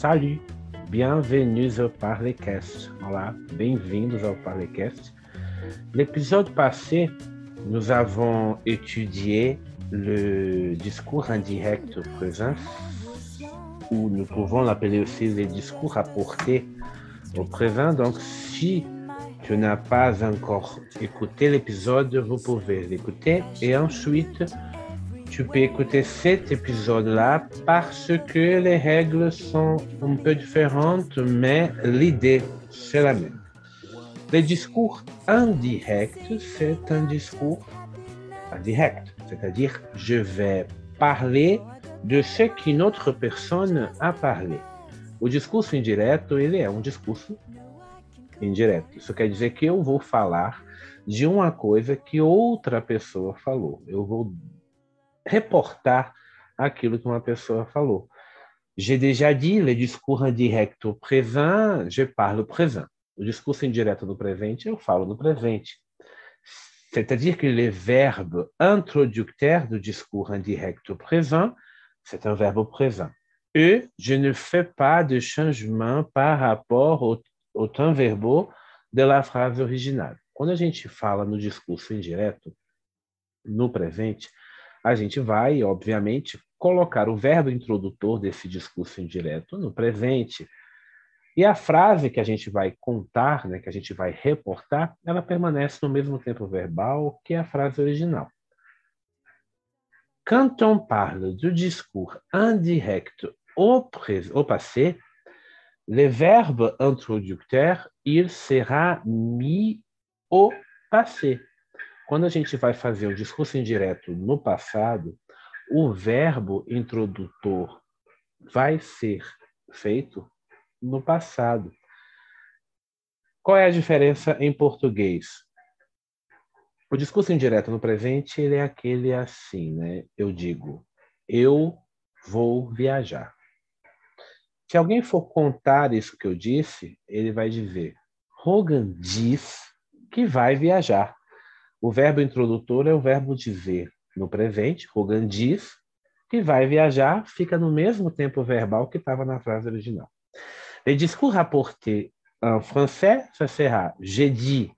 Salut, bienvenue au Parlecast. Olá, bem-vindos ao Parlecast. L'épisode passé, nous avons étudié le discours indirect présent, ou nous pouvons l'appeler aussi les discours apportés au présent. Donc, si tu n'as pas encore écouté l'épisode, vous pouvez l'écouter et ensuite tu peux écouter cet épisode-là parce que les règles sont un peu différentes, mais l'idée, c'est la même. Le discours indirect, c'est un discours indirect, c'est-à-dire je vais parler de ce qu'une autre personne a parlé. O discurso indireto, ele é um discurso indireto. Isso quer dizer que eu vou falar de uma coisa que outra pessoa falou. Eu vou reportar aquilo que uma pessoa falou. J'ai déjà dit le discours indirect au présent, je parle au présent. O discurso indireto no presente, eu falo no presente. C'est-à-dire que le verbe introducteur du discours indirect au présent, c'est un verbe au présent. Et je ne fais pas de changement par rapport au, au temps verbal de la phrase originale. Quando a gente fala no discurso indireto, no presente, a gente vai, obviamente, colocar o verbo introdutor desse discurso indireto no presente. E a frase que a gente vai contar, né, que a gente vai reportar, ela permanece no mesmo tempo verbal que a frase original. Quand on parle du discours indirect au, au passé, le verbe introducteur, il sera mis au passé. Quando a gente vai fazer um discurso indireto no passado, o verbo introdutor vai ser feito no passado. Qual é a diferença em português? O discurso indireto no presente ele é aquele assim, né? Eu digo, eu vou viajar. Se alguém for contar isso que eu disse, ele vai dizer, Hogan diz que vai viajar. O verbo introdutor é o verbo dizer no presente, Rogan diz, que vai viajar, fica no mesmo tempo verbal que estava na frase original. Le discours rapporté en français, ça sera j'ai dit,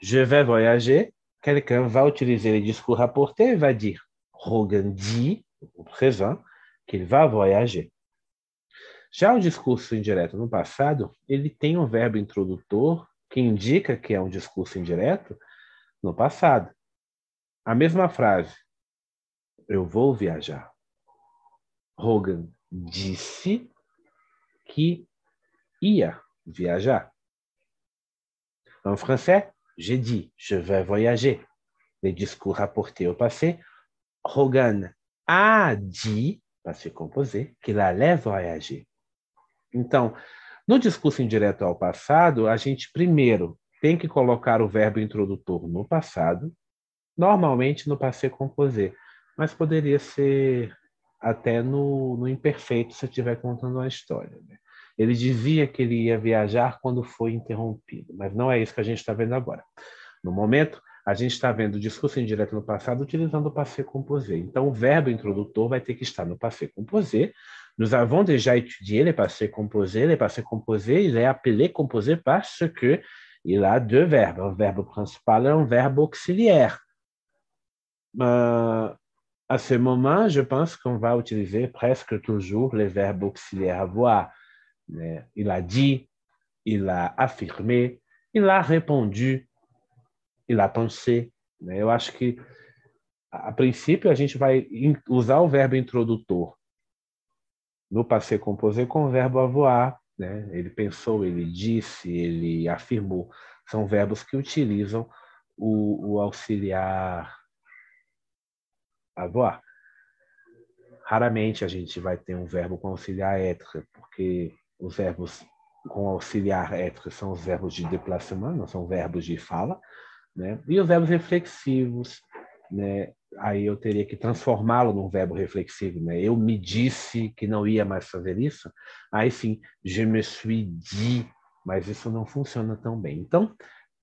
je vais voyager. Quelqu'un va utiliser le discours rapporté et va dire Rogan dit, au présent, qu'il va voyager. Já o discurso indireto no passado, ele tem um verbo introdutor que indica que é um discurso indireto no passado. A mesma frase. Eu vou viajar. Hogan disse que ia viajar. En français, j'ai dit je vais voyager. Le discours rapporté au passé, Hogan a dit, passé composé, qu'il allait voyager. Então, no discurso indireto ao passado, a gente primeiro tem que colocar o verbo introdutor no passado, normalmente no passé composé, mas poderia ser até no, no imperfeito se estiver contando uma história. Né? Ele dizia que ele ia viajar quando foi interrompido, mas não é isso que a gente está vendo agora. No momento, a gente está vendo o discurso indireto no passado utilizando o passé composé. Então, o verbo introdutor vai ter que estar no passé composé. Nous avons déjà étudié le passé composé. Le passé composé, il est appelé composé parce que il a deux verbes. Un verbe principal et un verbe auxiliaire. À ce moment, je pense qu'on va utiliser presque toujours les verbes auxiliaires avoir. Il a dit, il a affirmé, il a répondu, il a pensé. Eu acho que, a princípio, a gente vai usar o verbo introdutor no passé composé com o verbo avoir, né? Ele pensou, ele disse, ele afirmou. São verbos que utilizam o, o auxiliar avoir. Raramente a gente vai ter um verbo com auxiliar être, porque os verbos com auxiliar être são os verbos de déplacement, não são verbos de fala, né? E os verbos reflexivos, né? Aí eu teria que transformá-lo num verbo reflexivo, né? Eu me disse que não ia mais fazer isso. Aí sim, je me suis dit, mas isso não funciona tão bem. Então,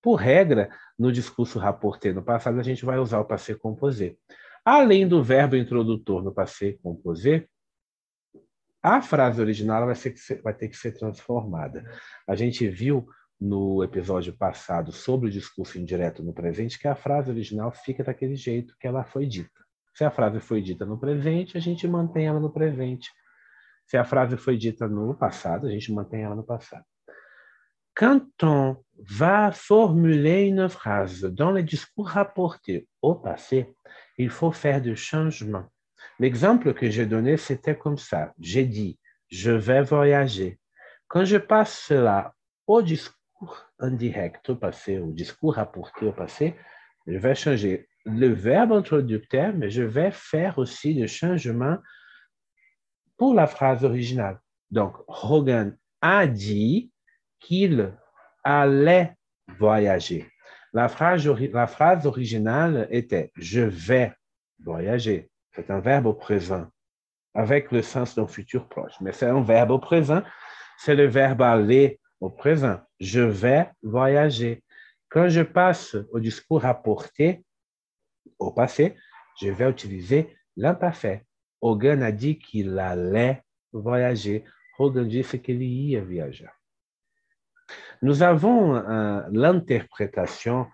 por regra, no discurso rapporté no passado, a gente vai usar o passé composé. Além do verbo introdutor no passé composé, a frase original vai, ser, vai ter que ser transformada. A gente viu no episódio passado sobre o discurso indireto no presente que a frase original fica daquele jeito que ela foi dita. Se a frase foi dita no presente, a gente mantém ela no presente. Se a frase foi dita no passado, a gente mantém ela no passado. Quand on va formuler une phrase dans le discours rapporté au passé, il faut faire des changements. L'exemple que j'ai donné, c'était comme ça. J'ai dit, je vais voyager. Quand je passe cela au discours indirect au passé, au discours rapporté au passé, je vais changer le verbe introducteur, mais je vais faire aussi des changements pour la phrase originale. Donc, Hogan a dit qu'il allait voyager. La phrase, la phrase originale était je vais voyager. C'est un verbe au présent, avec le sens d'un futur proche. Mais c'est un verbe au présent, c'est le verbe aller au présent. Je vais voyager. Quand je passe au discours rapporté au passé, je vais utiliser l'imparfait. Hogan a dit qu'il allait voyager. Hogan disse qu'il ia viajar. Nous avons euh, l'interprétation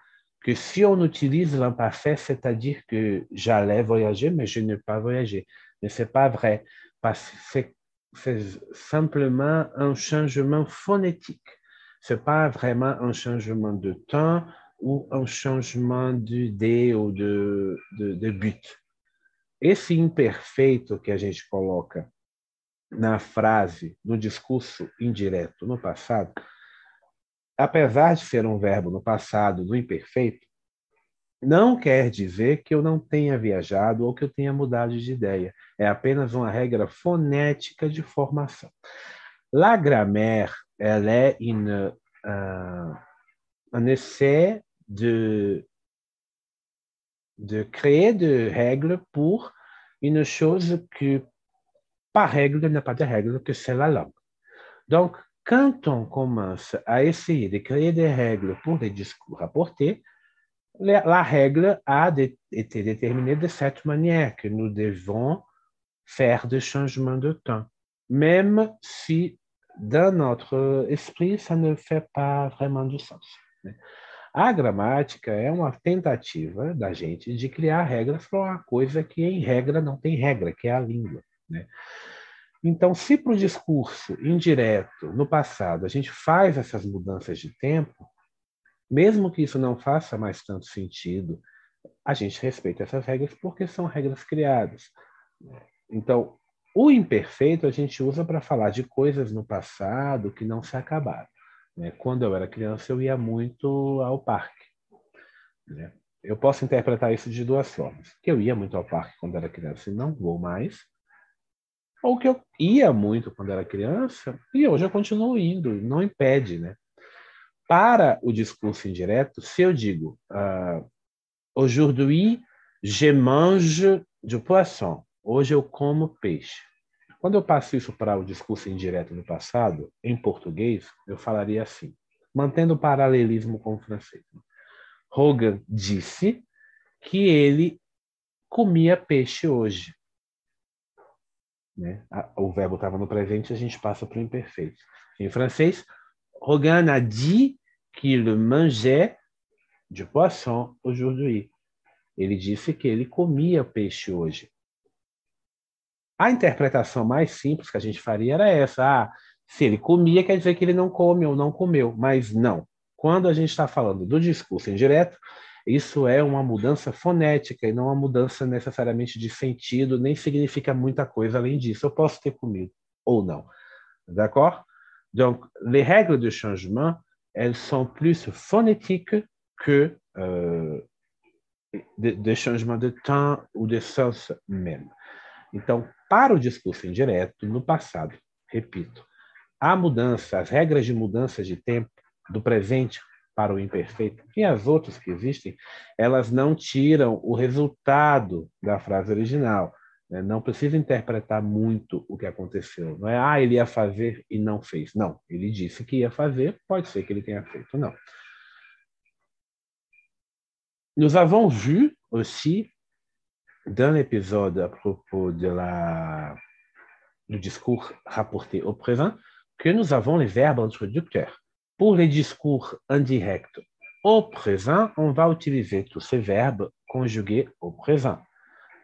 que si on utilise l'imparfait, c'est-à-dire que j'allais voyager, mais je n'ai pas voyagé. Mais ce n'est pas vrai, parce que c'est simplement un changement phonétique. Ce n'est pas vraiment un changement de temps ou un changement d'idée ou de, de, de but. Esse imperfeito que a gente coloca na frase, no discurso indireto, no passado, apesar de ser um verbo no passado, no imperfeito, não quer dizer que eu não tenha viajado ou que eu tenha mudado de ideia. É apenas uma regra fonética de formação. La grammaire, elle est une, uh, un essai de, de créer des règles pour une chose que, par règle, n'a pas de règle, que c'est la langue. Donc, quand on commence à essayer de créer des règles pour discours la règle a été déterminée de cette manière que nous devons faire des changements de temps, même si dans notre esprit ça ne fait pas vraiment du sens. A gramática é uma tentativa da gente de criar regras para uma coisa que em regra não tem regra, que é a língua. Né? Então, se para o discurso indireto, no passado, a gente faz essas mudanças de tempo, mesmo que isso não faça mais tanto sentido, a gente respeita essas regras porque são regras criadas. Então, o imperfeito a gente usa para falar de coisas no passado que não se acabaram. Né? Quando eu era criança, eu ia muito ao parque. Né? Eu posso interpretar isso de duas formas. Que eu ia muito ao parque quando era criança e não vou mais, ou que eu ia muito quando era criança e hoje eu continuo indo, não impede, né? Para o discurso indireto, se eu digo uh, aujourd'hui je mange du poisson, hoje eu como peixe. Quando eu passo isso para o discurso indireto no passado, em português, eu falaria assim, mantendo o paralelismo com o francês. Hogan disse que ele comia peixe hoje. Né? O verbo estava no presente, a gente passa para o imperfeito. Em francês, Rogan a dit qu'il mangeait du poisson aujourd'hui. Ele disse que ele comia peixe hoje. A interpretação mais simples que a gente faria era essa: ah, se ele comia, quer dizer que ele não come ou não comeu. Mas não. Quando a gente está falando do discurso indireto, isso é uma mudança fonética e não uma mudança necessariamente de sentido, nem significa muita coisa além disso. Eu posso ter comido ou não. D'accord? Donc, les règles de changement, elles sont plus phonétiques que euh, de, de changement de temps ou de sens même. Então, para o discurso indireto, no passado, repito, a mudança, as regras de mudança de tempo do presente para o imperfeito e as outras que existem, elas não tiram o resultado da frase original. Né? Não precisa interpretar muito o que aconteceu. Não é, ah, ele ia fazer e não fez. Não, ele disse que ia fazer, pode ser que ele tenha feito, não. Nous avons vu aussi dans l'épisode à propos de la le discours rapporté au présent que nous avons les verbes introducteurs. Pour les discours indirects au présent, on va utiliser tous ces verbes conjugués au présent.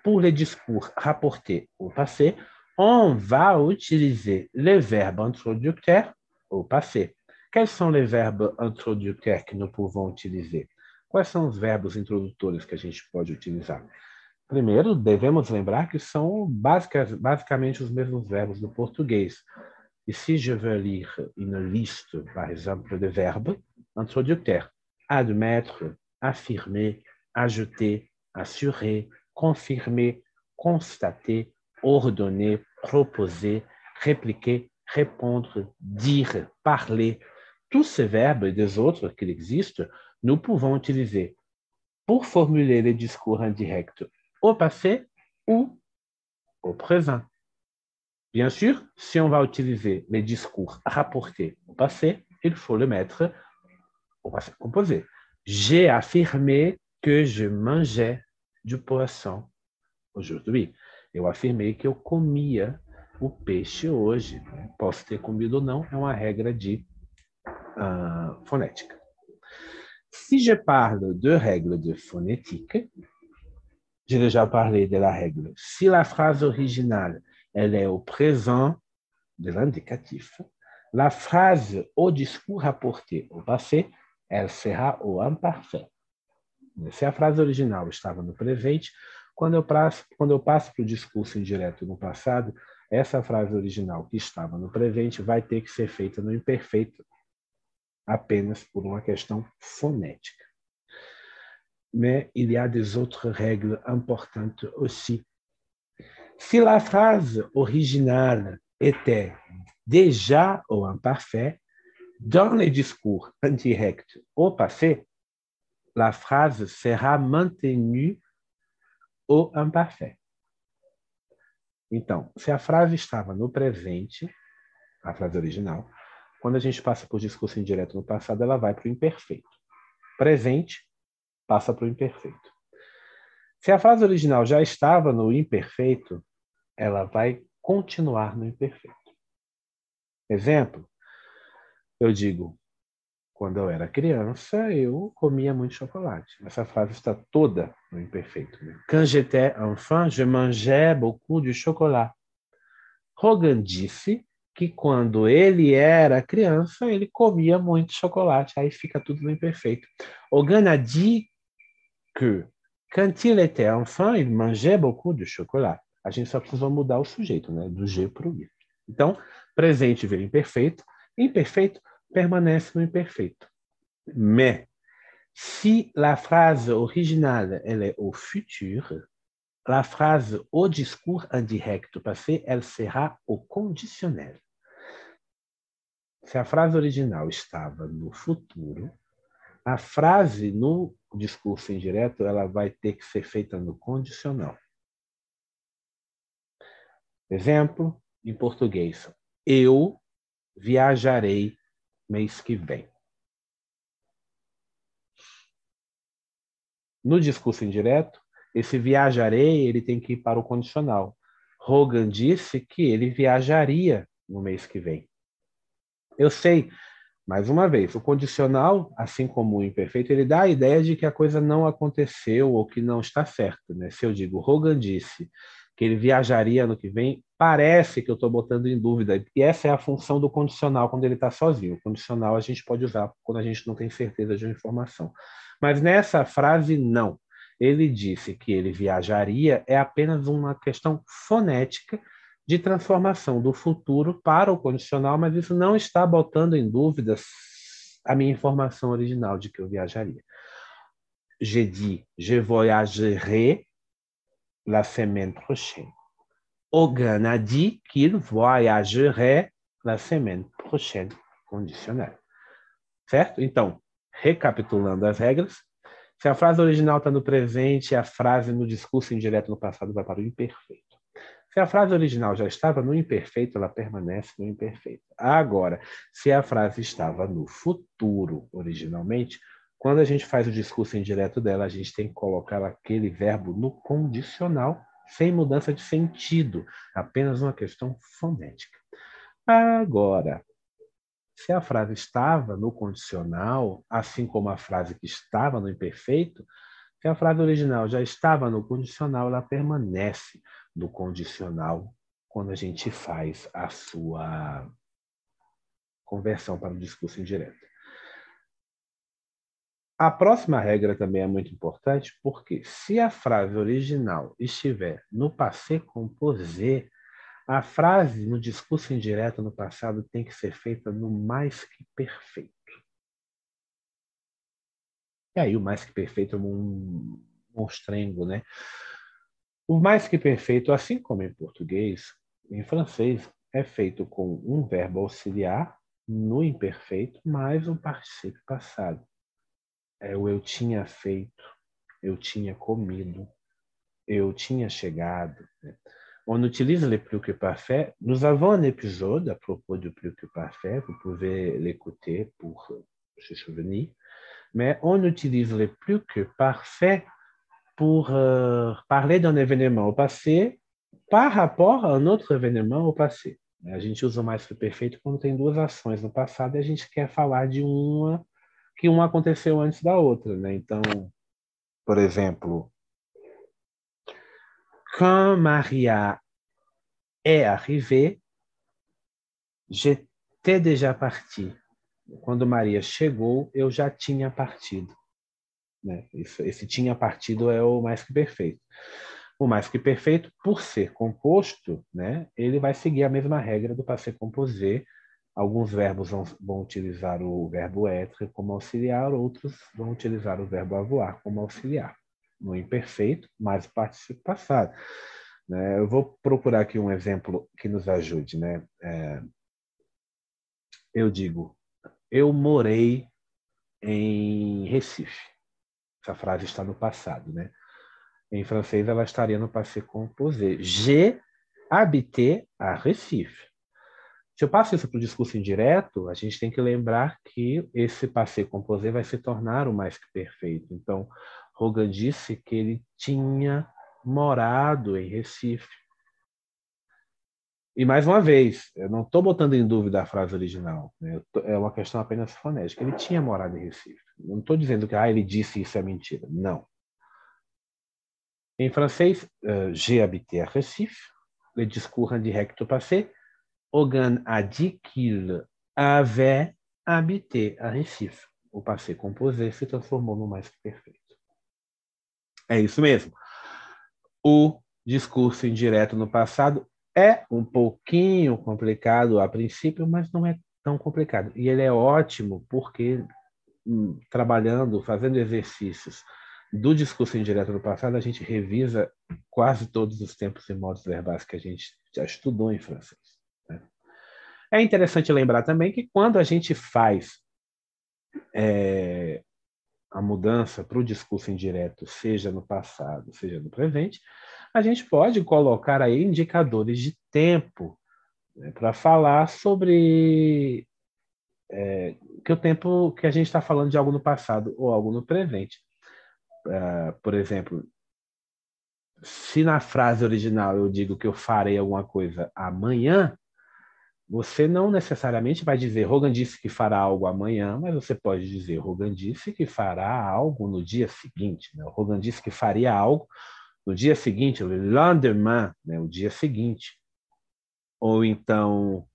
Pour les discours rapportés au passé, on va utiliser les verbes introducteurs au passé. Quels sont les verbes introducteurs que nous pouvons utiliser? Quais são os verbos introdutores que a gente pode utilizar? Primeiro, devemos lembrar que são basicamente os mesmos verbos do português. E se je veux lire une liste, par exemple, de verbes introducteurs, admettre, affirmer, ajouter, assurer, confirmer, constater, ordonner, proposer, répliquer, répondre, dire, parler, tous ces verbes et des autres qui existent, nous pouvons utiliser pour formuler les discours indirects au passé ou au présent. Bien sûr, si on va utiliser les discours rapportés au passé, il faut le mettre au passé composé. J'ai affirmé que je mangeais du poisson aujourd'hui. Eu afirmei que eu comia o peixe hoje. Posso ter comido ou não, é uma regra de uh, fonética. Si je parle de règles de phonétique, j'ai déjà parlé de la règle. Si la phrase originale, elle est au présent de l'indicatif, la phrase au discours rapporté au passé, elle sera au imparfait. Se a frase original estava no presente, quando eu passo, quando eu passo para o discurso indireto no passado, essa frase original que estava no presente vai ter que ser feita no imperfeito, apenas por uma questão fonética. Mais il y a des autres règles importantes aussi. Si la phrase originale était déjà ou imparfait, dans les discours indirects au passé, la phrase sera maintenue au imparfait. Então, se a frase estava no presente, a frase original, quando a gente passa por discurso indireto no passado, ela vai para o imperfeito. Presente passa para o imperfeito. Se a frase original já estava no imperfeito, ela vai continuar no imperfeito. Exemplo, eu digo, quando eu era criança, eu comia muito chocolate. Essa frase está toda no imperfeito. Né? Quand j'étais enfant, je mangeais beaucoup de chocolat. Hogan disse que quando ele era criança, ele comia muito chocolate. Aí fica tudo no imperfeito. Hogan a dit que quand il était enfant, il mangeait beaucoup de chocolat. A gente só precisa mudar o sujeito, né? Do G para o I. Então, presente vira imperfeito. Imperfeito permanece no imperfeito. Mais, si la phrase originale elle est au futur, la phrase au discours indirect passé, elle sera au conditionnel. Se a frase original estava no futuro, a frase no discurso indireto ela vai ter que ser feita no condicional. Exemplo em português: Eu viajarei mês que vem. No discurso indireto, esse viajarei ele tem que ir para o condicional. Hogan disse que ele viajaria no mês que vem. Eu sei, mais uma vez, o condicional, assim como o imperfeito, ele dá a ideia de que a coisa não aconteceu ou que não está certo. Né? Se eu digo Hogan disse que ele viajaria ano que vem, parece que eu estou botando em dúvida. E essa é a função do condicional quando ele está sozinho. O condicional a gente pode usar quando a gente não tem certeza de uma informação. Mas nessa frase, não. Ele disse que ele viajaria é apenas uma questão fonética de transformação do futuro para o condicional, mas isso não está botando em dúvida a minha informação original de que eu viajaria. J'ai dit, je voyagerai la semaine prochaine. Hogan a dit qu'il voyagerait la semaine prochaine, conditionnel. Certo? Então, recapitulando as regras, se a frase original está no presente, a frase no discurso indireto no passado vai para o imperfeito. Se a frase original já estava no imperfeito, ela permanece no imperfeito. Agora, se a frase estava no futuro originalmente, quando a gente faz o discurso indireto dela, a gente tem que colocar aquele verbo no condicional sem mudança de sentido, apenas uma questão fonética. Agora, se a frase estava no condicional, assim como a frase que estava no imperfeito, se a frase original já estava no condicional, ela permanece no condicional quando a gente faz a sua conversão para o discurso indireto. A próxima regra também é muito importante, porque se a frase original estiver no passé composé, a frase no discurso indireto no passado tem que ser feita no mais que perfeito. E aí o mais que perfeito é um monstrengo, né? O mais que perfeito, assim como em português, em francês, é feito com um verbo auxiliar no imperfeito mais um participio passado. É o eu tinha feito, eu tinha comido, eu tinha chegado. Né? On utilise le plus que parfait. Nous avons un épisode à propos du plus que parfait. Vous pouvez l'écouter pour se souvenir. Mais on utilise le plus que parfait pour euh, parler d'un événement au passé par rapport a um outro événement au passé. A gente usa o mais que perfeito quando tem duas ações no passado e a gente quer falar de uma que uma aconteceu antes da outra, né? Então, por exemplo, quand Maria est arrivée, j'étais déjà parti. Quando Maria chegou, eu já tinha partido. Né? Esse, esse tinha partido é o mais que perfeito. O mais que perfeito, por ser composto, né, ele vai seguir a mesma regra do passé composé. Alguns verbos vão, vão utilizar o verbo être como auxiliar, outros vão utilizar o verbo avoir como auxiliar. No imperfeito, mais o passado. Né? Eu vou procurar aqui um exemplo que nos ajude. Né? É, eu digo, eu morei em Recife. Essa frase está no passado, né? Em francês, ela estaria no passé composé. J'ai habité à Recife. Se eu passo isso para o discurso indireto, a gente tem que lembrar que esse passé composé vai se tornar o mais que perfeito. Então, Rogan disse que ele tinha morado em Recife. E mais uma vez, eu não estou botando em dúvida a frase original, né? tô, é uma questão apenas fonética. Ele tinha morado em Recife. Não estou dizendo que ah, ele disse isso é mentira. Não. Em francês, uh, j'ai habité à Recife. Le discours indirect passé. Hogan a dit qu'il avait à Recife. O passé composé se transformou no mais que perfeito. É isso mesmo. O discurso indireto no passado é um pouquinho complicado a princípio, mas não é tão complicado. E ele é ótimo porque, hum, trabalhando, fazendo exercícios do discurso indireto no passado, a gente revisa quase todos os tempos e modos verbais que a gente já estudou em francês. É interessante lembrar também que quando a gente faz é, a mudança para o discurso indireto, seja no passado, seja no presente, a gente pode colocar aí indicadores de tempo né, para falar sobre é, que o tempo que a gente está falando de algo no passado ou algo no presente. Uh, por exemplo, se na frase original eu digo que eu farei alguma coisa amanhã, você não necessariamente vai dizer Rogan disse que fará algo amanhã, mas você pode dizer Rogan disse que fará algo no dia seguinte. Né? Rogan disse que faria algo no dia seguinte, le lendemain, né? o dia seguinte. Ou então,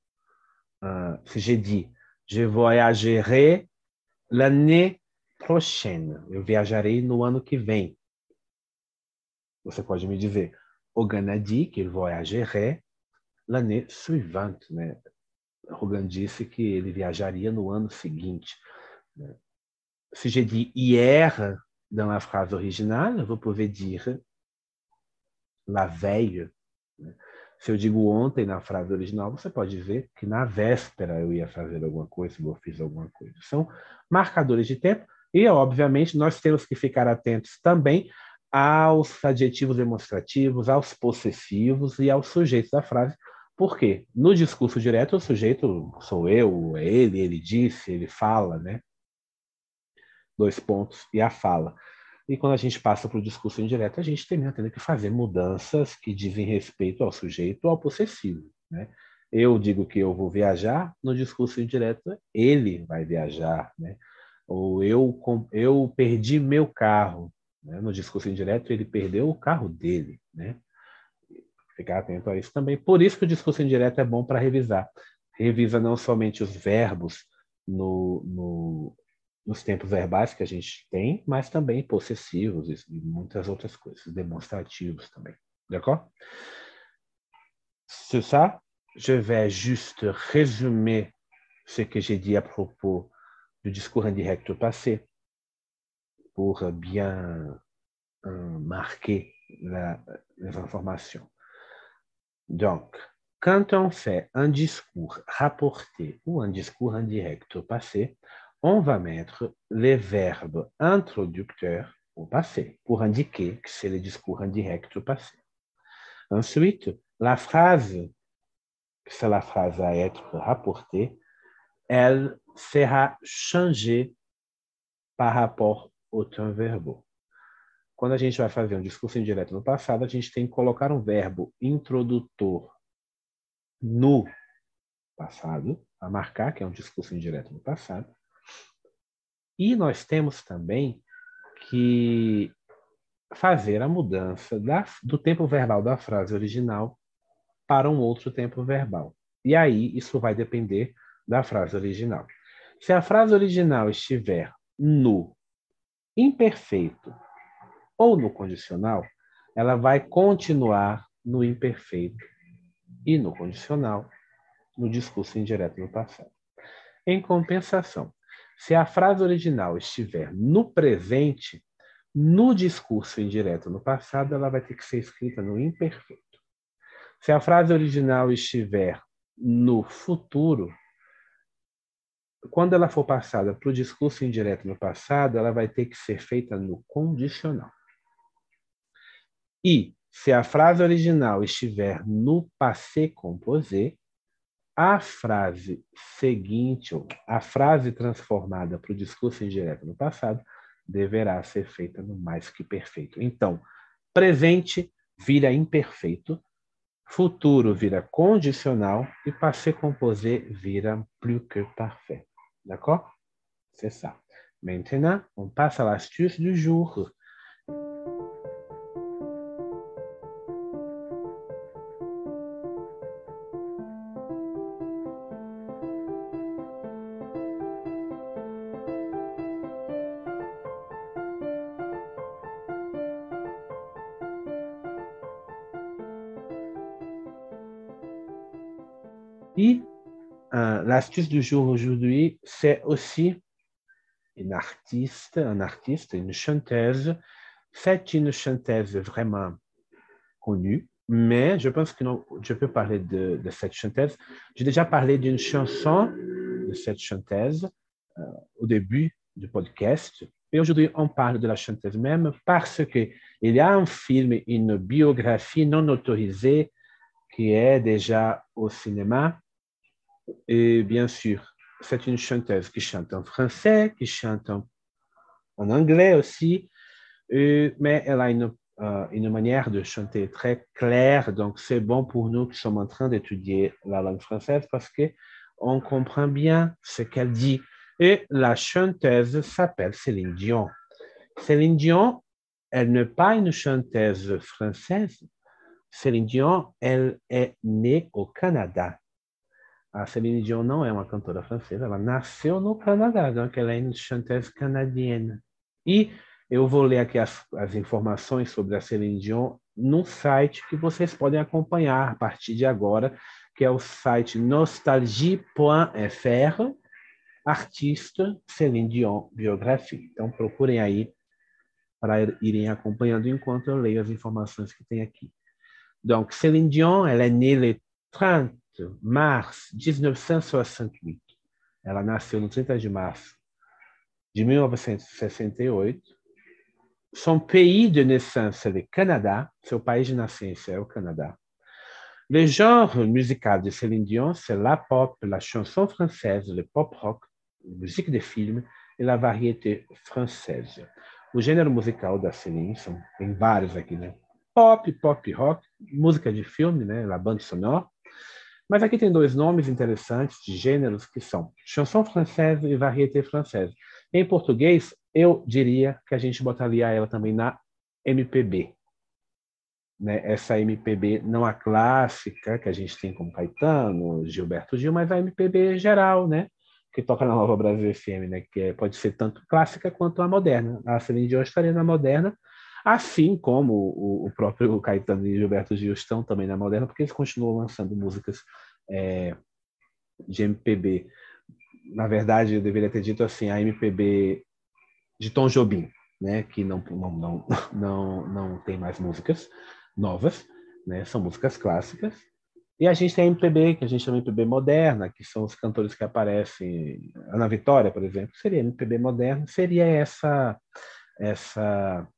uh, se j'ai dit, je voyagerai l'année prochaine. Eu viajarei no ano que vem. Você pode me dizer, Hogan a dit qu'il voyagerait l'année suivante. Né? Hogan disse que ele viajaria no ano seguinte. Né? Se j'ai dit hier dans la phrase originale, vous pouvez dire la veille. Né? Se eu digo ontem na frase original, você pode dizer que na véspera eu ia fazer alguma coisa, ou eu fiz alguma coisa. São marcadores de tempo e, obviamente, nós temos que ficar atentos também aos adjetivos demonstrativos, aos possessivos e aos sujeitos da frase, porque no discurso direto o sujeito sou eu, é ele, ele disse, ele fala, né? Dois pontos e a fala. E quando a gente passa para o discurso indireto, a gente termina tendo que fazer mudanças que dizem respeito ao sujeito, ao possessivo. Né? Eu digo que eu vou viajar, no discurso indireto, ele vai viajar. Né? Ou eu, eu perdi meu carro. Né? No discurso indireto, ele perdeu o carro dele. Né? Ficar atento a isso também. Por isso que o discurso indireto é bom para revisar. Revisa não somente os verbos no, no, nos tempos verbais que a gente tem, mas também possessivos e muitas outras coisas, demonstrativos também. D'accord C'est ça. Je vais juste résumer ce que j'ai dit à propos du discours indirect passé pour bien euh, marquer la, les informations. Donc, quand on fait un discours rapporté ou un discours indirect au passé, on va mettre les verbes introducteurs au passé pour indiquer que c'est le discours indirect au passé. Ensuite, la phrase, c'est la phrase à être rapportée, elle sera changée par rapport au temps verbal. Quando a gente vai fazer um discurso indireto no passado, a gente tem que colocar um verbo introdutor no passado, a marcar que é um discurso indireto no passado, e nós temos também que fazer a mudança da, do tempo verbal da frase original para um outro tempo verbal. E aí isso vai depender da frase original. Se a frase original estiver no imperfeito ou no condicional, ela vai continuar no imperfeito e no condicional no discurso indireto no passado. Em compensação, se a frase original estiver no presente, no discurso indireto no passado, ela vai ter que ser escrita no imperfeito. Se a frase original estiver no futuro, quando ela for passada para o discurso indireto no passado, ela vai ter que ser feita no condicional. E se a frase original estiver no passé composé, a frase seguinte, ou a frase transformada para o discurso indireto no passado, deverá ser feita no mais que perfeito. Então, presente vira imperfeito, futuro vira condicional e passé composé vira plus que parfait. D'accord C'est ça. Maintenant, on passe à l'astuce du jour. L'astuce du jour aujourd'hui, c'est aussi une artiste, un artiste, une chanteuse. C'est une chanteuse vraiment connue, mais je pense que non, je peux parler de, cette chanteuse. J'ai déjà parlé d'une chanson de cette chanteuse euh, au début du podcast. Et aujourd'hui, on parle de la chanteuse même parce qu'il y a un film, une biographie non autorisée qui est déjà au cinéma et bien sûr, c'est une chanteuse qui chante en français, qui chante en, anglais aussi, euh, mais elle a une, euh, une, manière de chanter très claire, donc c'est bon pour nous qui sommes en train d'étudier la langue française parce que on comprend bien ce qu'elle dit. Et la chanteuse s'appelle Céline Dion. Céline Dion, elle n'est pas une chanteuse française. Céline Dion, elle est née au Canada. A Celine Dion não é uma cantora francesa, ela nasceu no Canadá, donc ela é une chanteuse canadienne. E eu vou ler aqui as, as informações sobre a Celine Dion num site que vocês podem acompanhar a partir de agora, que é o site nostalgie.fr, artista Celine Dion biografia. Então procurem aí para irem acompanhando enquanto eu leio as informações que tem aqui. Donc, Céline Dion, elle est née le 30 mars 1968. Ela nasceu no 30 de março de 1968. Son pays de naissance é o Canadá. Seu país de nascença é o Canadá. Le genre musical de Céline Dion, c'est la pop, la chanson française, le pop rock, la musique de film et la variété française. o gênero musical da Celine, são, tem vários aqui, né? Pop, pop rock, música de filme, né? La bande sonore. Mas aqui tem dois nomes interessantes de gêneros que são chanson française e variété française. Em português, eu diria que a gente botaria ela também na MPB. Né? Essa MPB não a clássica, que a gente tem como Caetano, Gilberto Gil, mas a MPB geral, né? que toca na Nova Brasil FM, né? que é, pode ser tanto clássica quanto a moderna. A Celine Dion estaria na moderna, assim como o, o próprio Caetano e Gilberto Gil estão também na moderna, porque eles continuam lançando músicas é, de MPB. Na verdade, eu deveria ter dito assim, a MPB de Tom Jobim, né, que não, não, não, não, não tem mais músicas novas, né, são músicas clássicas. E a gente tem a MPB, que a gente chama MPB moderna, que são os cantores que aparecem. Ana Vitória, por exemplo, seria MPB moderna, seria essa essa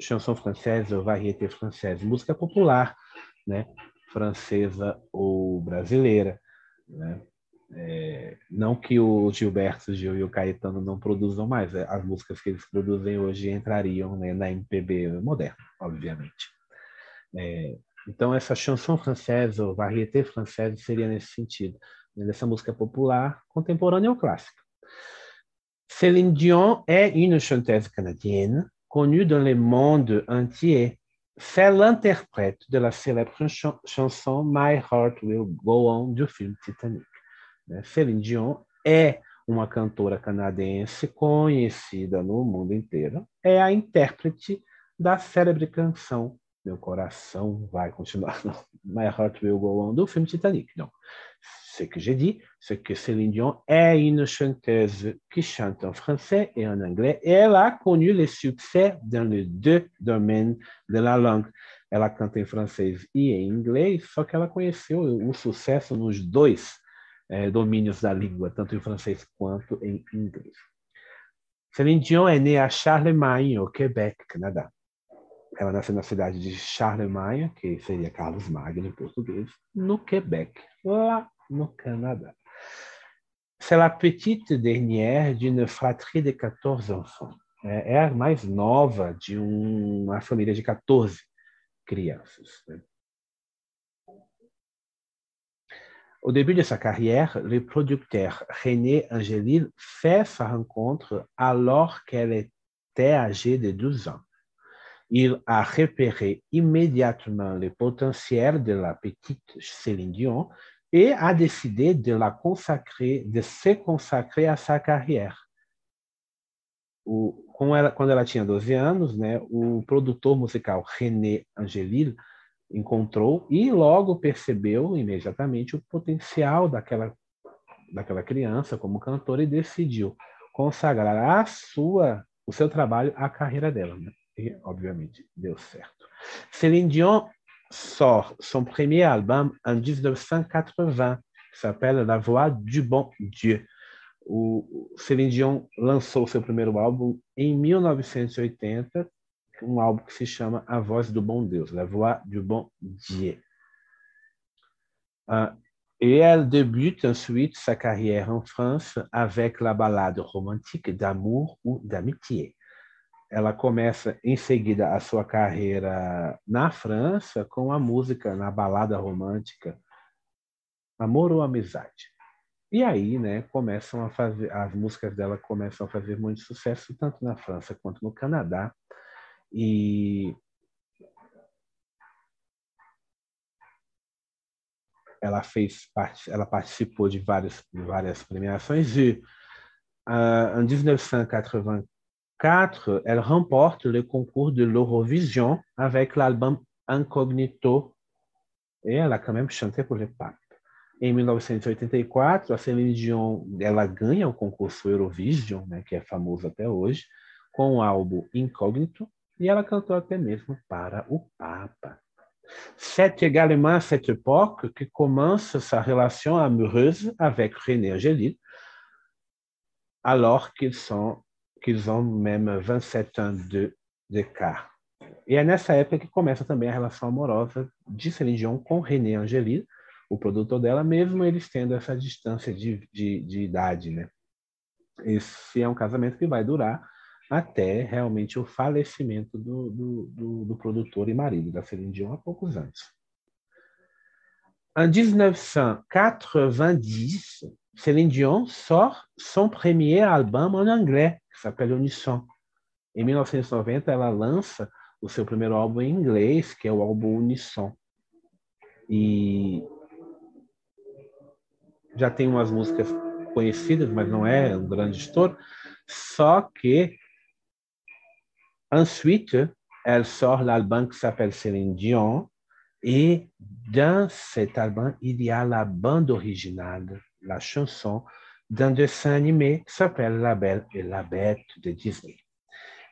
chanson française ou variété française, música popular, né, francesa ou brasileira, né? É, não que o Gilberto Gil e o Caetano não produzam mais, é, as músicas que eles produzem hoje entrariam né, na MPB moderna, obviamente. É, então, essa chanson française ou variété française seria nesse sentido, né, dessa música popular, contemporânea ou clássica. Céline Dion est une chanteuse canadienne connue dans le monde entier. C'est l'interprète de la célèbre ch chanson My Heart Will Go On du filme Titanic. Né? Celine Dion é uma cantora canadense conhecida no mundo inteiro. É a intérprete da célebre canção Meu coração vai continuar. My Heart Will Go On do filme Titanic. Donc, ce que j'ai dit, c'est que Céline Dion est une chanteuse qui chante en français et en anglais et elle a connu le succès dans les deux domaines de la langue. Ela canta em francês e em inglês, só que ela conheceu o sucesso nos dois é, domínios da língua, tanto em francês quanto em inglês. Céline Dion é née à Charlemagne, au Québec, Canadá. Ela nasceu na cidade de Charlemagne, que seria Carlos Magno em português, no Quebec, lá no Canadá. C'est la petite dernière d'une fratrie de 14 enfants. É, é a mais nova de uma família de 14 crianças. Né? Au début de sa carrière, le producteur René Angélil fait sa rencontre alors qu'elle était âgée de 12 ans. Il a repéré immédiatement le potentiel de la petite Céline Dion et a décidé de la consacrer, de se consacrer à sa carrière. O, ela, quando ela tinha 12 anos, né, o produtor musical René Angélil encontrou e logo percebeu imediatamente o potencial daquela, daquela criança como cantora e decidiu consagrar a sua, o seu trabalho à carreira dela. Né? E, obviamente, deu certo. Céline Dion sort son premier album en 1980, qui s'appelle La Voix du Bon Dieu. O Céline Dion lançou seu primeiro álbum em 1980 um álbum que se chama A Voz do Bom Deus, La Voix du Bon Dieu. Uh, et elle débute ensuite sa carrière en France avec la balade romantique d'amour ou d'amitié. Ela começa em seguida a sua carreira na França com a música na balada romântica Amor ou Amizade. E aí, né, começam a fazer as músicas dela começam a fazer muito sucesso tanto na França quanto no Canadá. E ela fez ela participou de várias, várias premiações e uh, em 1984 elle remporte le concours de l'Eurovision avec l'album Incognito et elle a quand même chanté pour le pape. Em 1984, a Celine Dion ela ganha o concurso Eurovision, né, que é famoso até hoje, com o álbum Incognito, e ela cantou até mesmo para o Papa. C'est également à cette époque que commence sa relation amoureuse avec René Angélil, alors qu'ils sont qu'ils ont même 27 ans de, cá. E é nessa época que começa também a relação amorosa de Celine Dion com René Angélil, o produtor dela, mesmo eles tendo essa distância de, de, de idade, né? Esse é um casamento que vai durar até realmente o falecimento do, do, do, do produtor e marido da Celine Dion há poucos anos. En 1990, Céline Dion sort son premier album en anglais, que s'appelle Unisson. Em 1990, ela lança o seu primeiro álbum em inglês, que é o álbum Unisson. E já tem umas músicas conhecidas, mas não é um grande estouro. Só que ensuite, elle sort l'album qui s'appelle Céline Dion. Et dans cet album, il y a la bande originale, la chanson d'un dessin animé qui s'appelle La Belle et la Bête de Disney.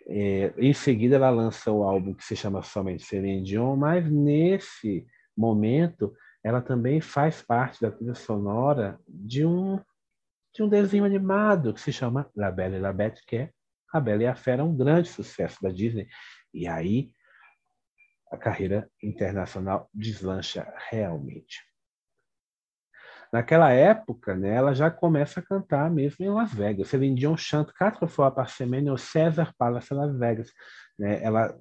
E, em seguida, ela lança o álbum que se chama somente Celine Dion, mas nesse momento, ela também faz parte da trilha sonora de um, de um desenho animado que se chama La Belle et la Bête, que é A Bela e a Fera, um grande sucesso da Disney. E aí, a carreira internacional deslancha realmente. Naquela época, né, ela já começa a cantar mesmo em Las Vegas. Celine Dion chante quatre fois par semaine au César Palace Las Vegas. Né? Ela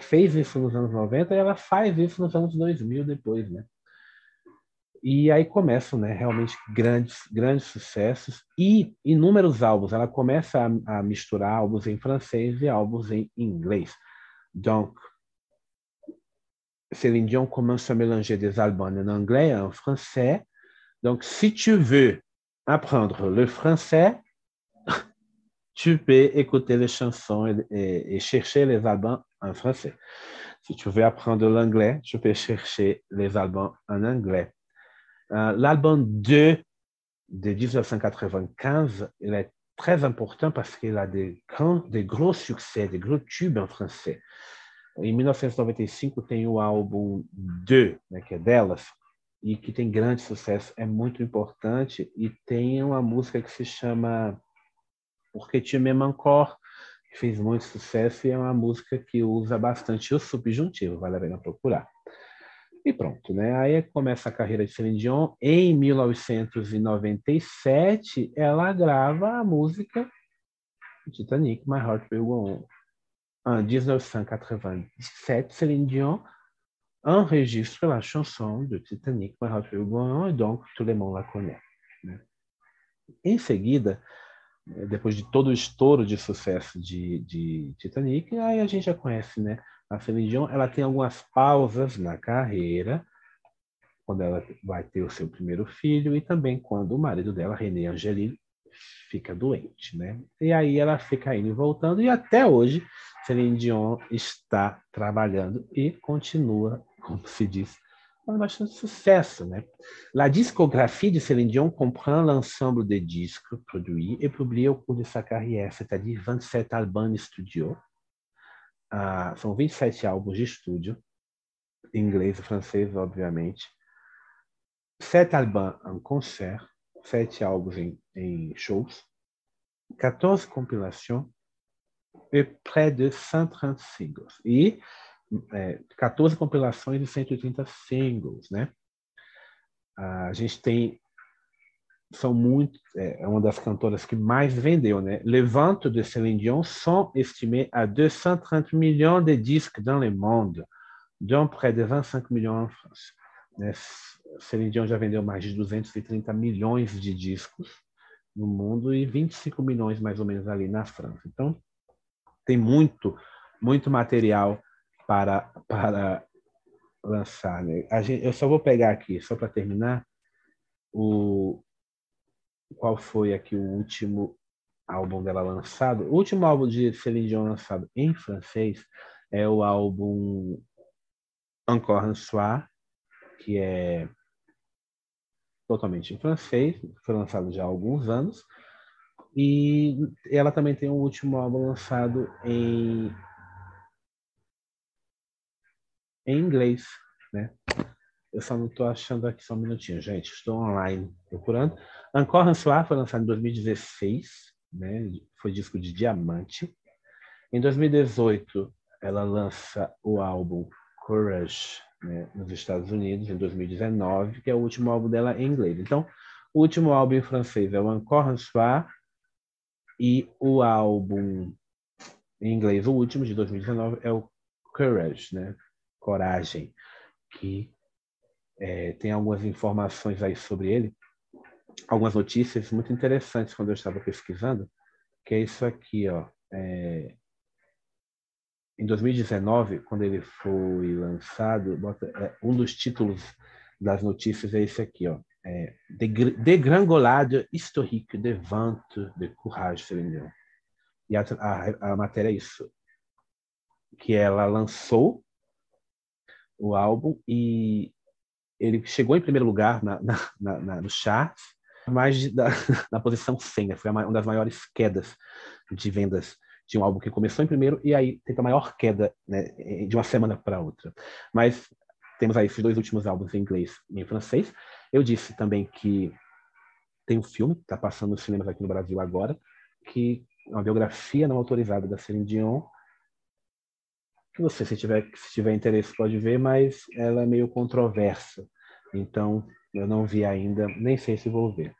fez isso nos anos 90 e ela faz isso nos anos 2000 depois, né? E aí começam, né, realmente grandes, grandes sucessos e inúmeros álbuns. Ela começa a, a misturar álbuns em francês e álbuns em inglês. Donc, Céline Dion commence à mélanger des albums en anglais et en français. Donc, si tu veux apprendre le français, tu peux écouter les chansons et, chercher les albums en français. Si tu veux apprendre l'anglais, tu peux chercher les albums en anglais. Uh, L'album 2 de 1995, il est très important parce qu'il a des, grands, gros succès, des gros tubes en français. Em 1995 tem o álbum 2, né, que é delas, e que tem grande sucesso, é muito importante, e tem uma música que se chama Porque Tu m'aimes encore, que fez muito sucesso, e é uma música que usa bastante o subjuntivo, vale a pena procurar. E pronto, né? Aí começa a carreira de Celine Dion. Em 1997, ela grava a música Titanic, My Heart Will Go On. En 1997, Céline Dion enregistre la chanson de Titanic, Go On, e donc tout le monde la connaît. Né? Em seguida, depois de todo o estouro de sucesso de, de Titanic, aí a gente já conhece, né? A Celine Dion, ela tem algumas pausas na carreira, quando ela vai ter o seu primeiro filho e também quando o marido dela, René Angeli, fica doente, né? E aí ela fica indo e voltando e até hoje Celine Dion está trabalhando e continua, como se diz, com bastante sucesso, né? La discographie de Céline Dion comprend l'ensemble des disques produits et publiés au cours de sa carrière, c'est-à-dire 27 albums studio, ah, são 27 álbuns de estúdio, inglês e francês, obviamente. Sete albums em concert, sete álbuns em, em shows, 14 compilações e près de 130 singles. E é, 14 compilações e 130 singles, né? A gente tem são muito, é, é uma das cantoras que mais vendeu, né? Les de Céline Dion sont estimées à 230 millions de disques dans le monde, dont près de 25 millions en France. Né? Céline Dion já vendeu mais de 230 milhões de discos no mundo e 25 milhões mais ou menos ali na França. Então, tem muito, muito material para, para lançar. Né? Gente, eu só vou pegar aqui, só para terminar, o, qual foi aqui o último álbum dela lançado. O último álbum de Celine Dion lançado em francês é o álbum Encore un soir, que é totalmente em francês, foi lançado já há alguns anos. E ela também tem um último álbum lançado em, em inglês, né? Eu só não estou achando aqui só um minutinho, gente. Estou online procurando. Encore Soir foi lançado em 2016, né? Foi disco de diamante. Em 2018, ela lança o álbum Courage né, nos Estados Unidos, em 2019, que é o último álbum dela em inglês. Então, o último álbum em francês é o Encore Soir e o álbum em inglês, o último de 2019 é o Courage, né? Coragem, que é, tem algumas informações aí sobre ele, algumas notícias muito interessantes quando eu estava pesquisando, que é isso aqui, ó. É, em 2019, quando ele foi lançado, bota, é, um dos títulos das notícias é esse aqui, ó. É, historique de vente de courage Céline E a, a, a matéria é isso, que ela lançou o álbum e ele chegou em primeiro lugar na, na, na, no charts, mas da, na posição 100, né? foi uma das maiores quedas de vendas de um álbum que começou em primeiro e aí teve a maior queda né, de uma semana para outra. Mas temos aí esses dois últimos álbuns em inglês e em francês. Eu disse também que tem um filme que está passando nos cinemas aqui no Brasil agora, que é uma biografia não autorizada da Celine Dion, que você, se tiver, se tiver interesse, pode ver, mas ela é meio controversa. Então, eu não vi ainda, nem sei se vou ver.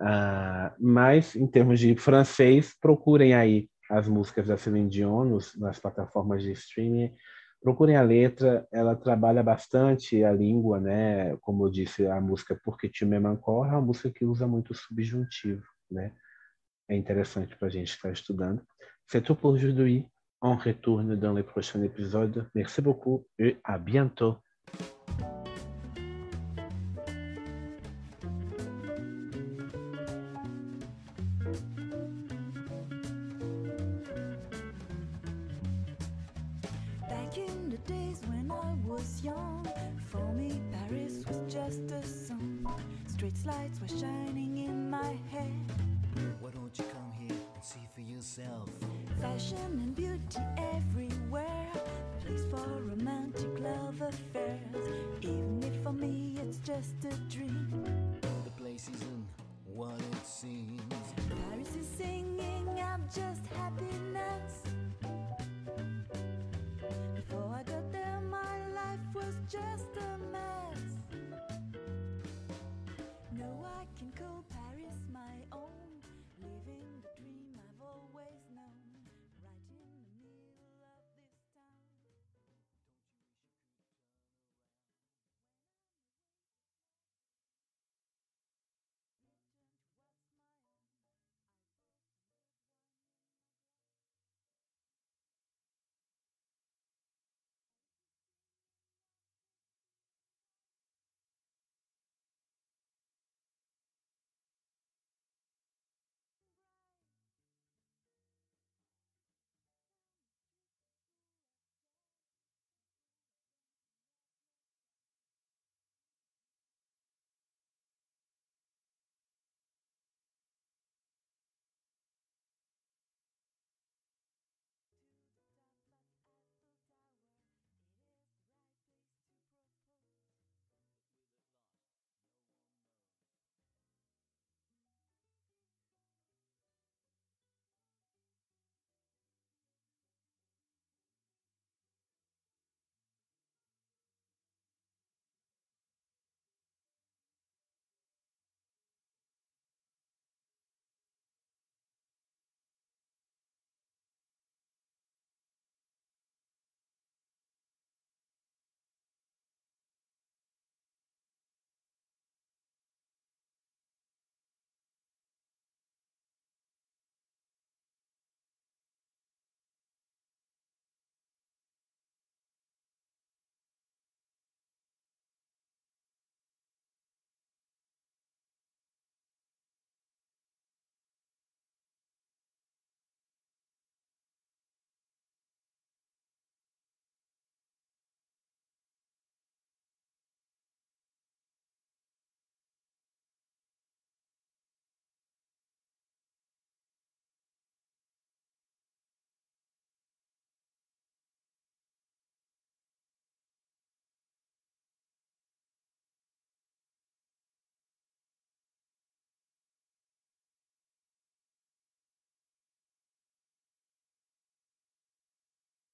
Uh, mas, em termos de francês, procurem aí as músicas da Celine Dion nos, nas plataformas de streaming. Procurem a letra, ela trabalha bastante a língua, né? Como eu disse, a música Porque Tu me encore é uma música que usa muito subjuntivo, né? É interessante para a gente estar estudando. C'est tout pour aujourd'hui. On retourne dans les prochains épisodes. Merci beaucoup et à bientôt. lights were shining in my head. Why don't you come here? See for yourself? Fashion and beauty everywhere. Place for romantic love affairs. Even if for me it's just a dream. The place isn't what it seems. Paris is singing, I'm just happiness.